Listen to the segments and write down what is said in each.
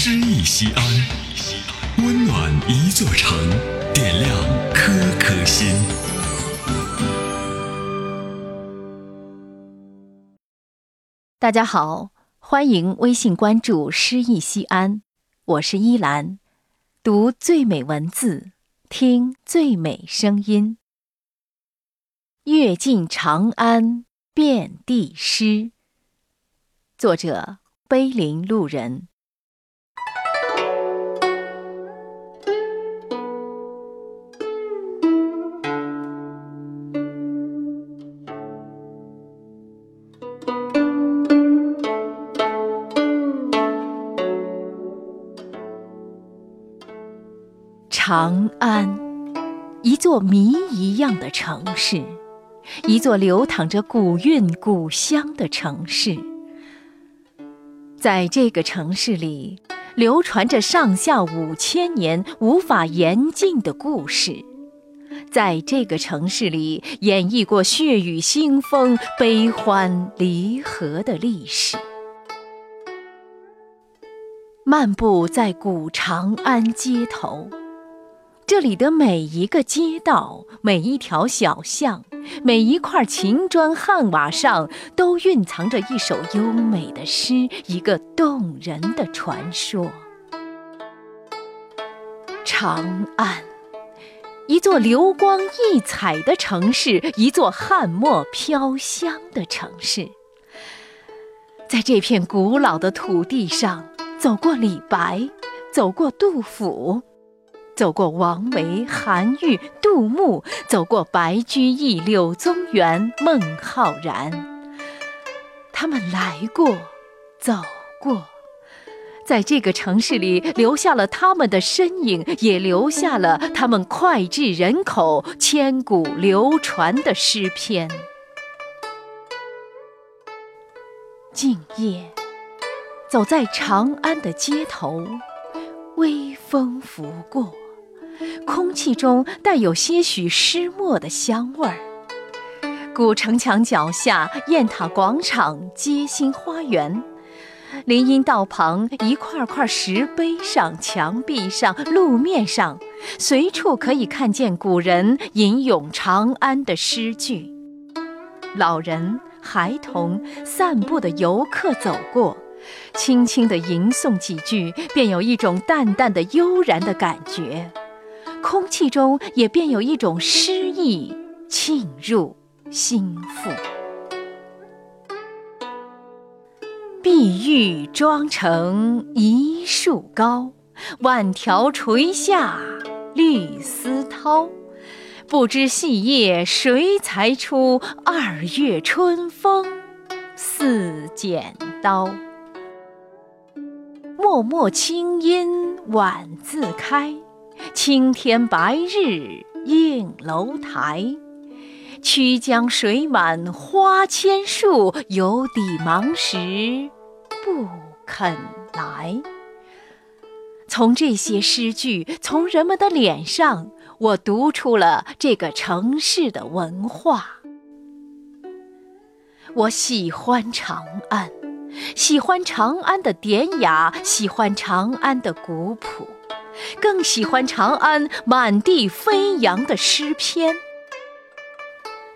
诗意西安，温暖一座城，点亮颗颗心。大家好，欢迎微信关注“诗意西安”，我是依兰，读最美文字，听最美声音。阅尽长安，遍地诗。作者：碑林路人。长安，一座谜一样的城市，一座流淌着古韵古香的城市。在这个城市里，流传着上下五千年无法言尽的故事。在这个城市里，演绎过血雨腥风、悲欢离合的历史。漫步在古长安街头。这里的每一个街道、每一条小巷、每一块秦砖汉瓦上，都蕴藏着一首优美的诗，一个动人的传说。长安，一座流光溢彩的城市，一座汉墨飘香的城市。在这片古老的土地上，走过李白，走过杜甫。走过王维、韩愈、杜牧，走过白居易、柳宗元、孟浩然，他们来过，走过，在这个城市里留下了他们的身影，也留下了他们脍炙人口、千古流传的诗篇。静夜，走在长安的街头，微风拂过。空气中带有些许湿墨的香味儿。古城墙脚下，雁塔广场、街心花园，林荫道旁，一块块石碑上、墙壁上、路面上，随处可以看见古人吟咏长安的诗句。老人、孩童、散步的游客走过，轻轻地吟诵几句，便有一种淡淡的悠然的感觉。空气中也便有一种诗意沁入心腹。碧玉妆成一树高，万条垂下绿丝绦。不知细叶谁裁出？二月春风似剪刀。脉脉清音晚自开。青天白日映楼台，曲江水满花千树，有底忙时不肯来。从这些诗句，从人们的脸上，我读出了这个城市的文化。我喜欢长安，喜欢长安的典雅，喜欢长安的古朴。更喜欢长安满地飞扬的诗篇。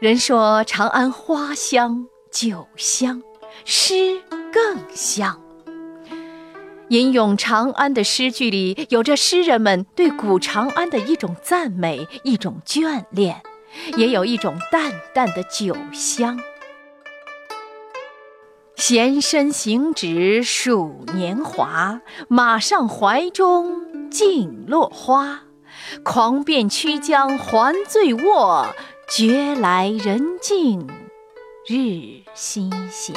人说长安花香酒香，诗更香。吟咏长安的诗句里，有着诗人们对古长安的一种赞美，一种眷恋，也有一种淡淡的酒香。闲身行止数年华，马上怀中。尽落花，狂遍曲江还醉卧，觉来人尽日西斜。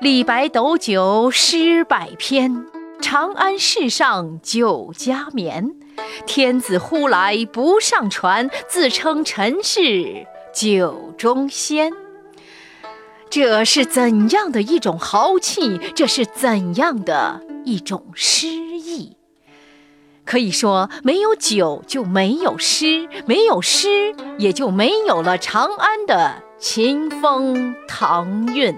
李白斗酒诗百篇，长安市上酒家眠。天子呼来不上船，自称臣是酒中仙。这是怎样的一种豪气这是怎样的一种诗意？可以说没有酒就没有诗没有诗也就没有了长安的秦风唐韵。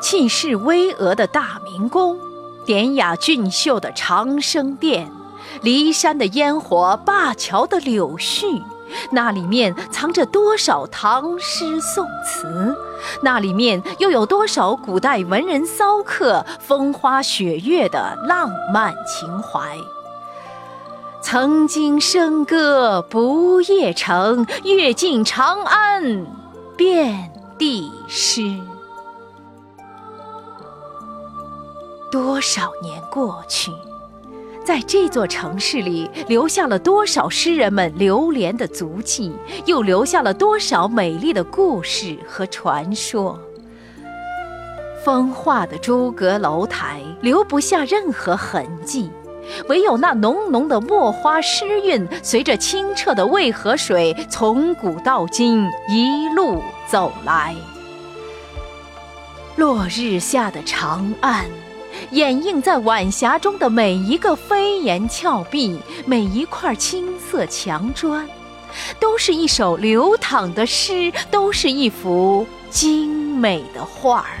气势巍峨的大明宫典雅俊秀的长生殿。骊山的烟火，灞桥的柳絮，那里面藏着多少唐诗宋词？那里面又有多少古代文人骚客风花雪月的浪漫情怀？曾经笙歌不夜城，阅尽长安遍地诗。多少年过去，在这座城市里，留下了多少诗人们流连的足迹，又留下了多少美丽的故事和传说。风化的朱阁楼台留不下任何痕迹。唯有那浓浓的墨花诗韵，随着清澈的渭河水，从古到今一路走来。落日下的长安，掩映在晚霞中的每一个飞檐峭壁，每一块青色墙砖，都是一首流淌的诗，都是一幅精美的画儿。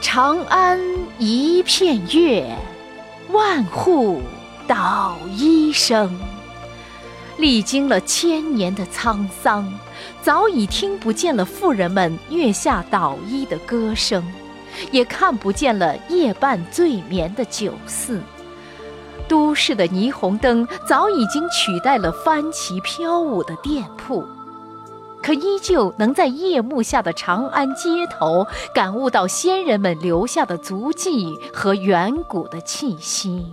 长安一片月，万户捣衣声。历经了千年的沧桑，早已听不见了妇人们月下捣衣的歌声，也看不见了夜半醉眠的酒肆。都市的霓虹灯早已经取代了帆旗飘舞的店铺。可依旧能在夜幕下的长安街头感悟到先人们留下的足迹和远古的气息。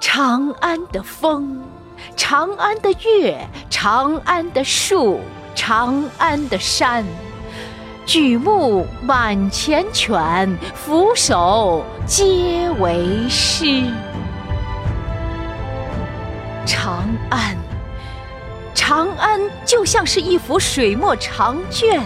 长安的风，长安的月，长安的树，长安的山，举目满前犬，俯首皆为诗。长安。长安就像是一幅水墨长卷，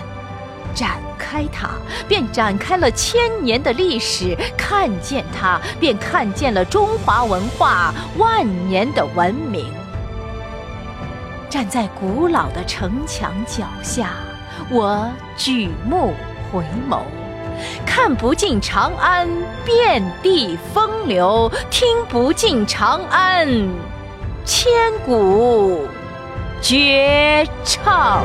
展开它，便展开了千年的历史；看见它，便看见了中华文化万年的文明。站在古老的城墙脚下，我举目回眸，看不尽长安遍地风流，听不尽长安千古。绝唱。